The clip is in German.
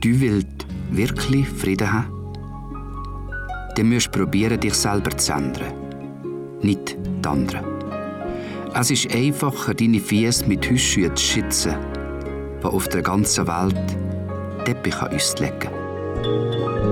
du willst wirklich Frieden haben, dann musst du probieren, dich selber zu ändern, nicht die anderen. Es ist einfacher, deine Füße mit Hausschuhen zu schützen, die auf der ganzen Welt Teppich auslegen kann.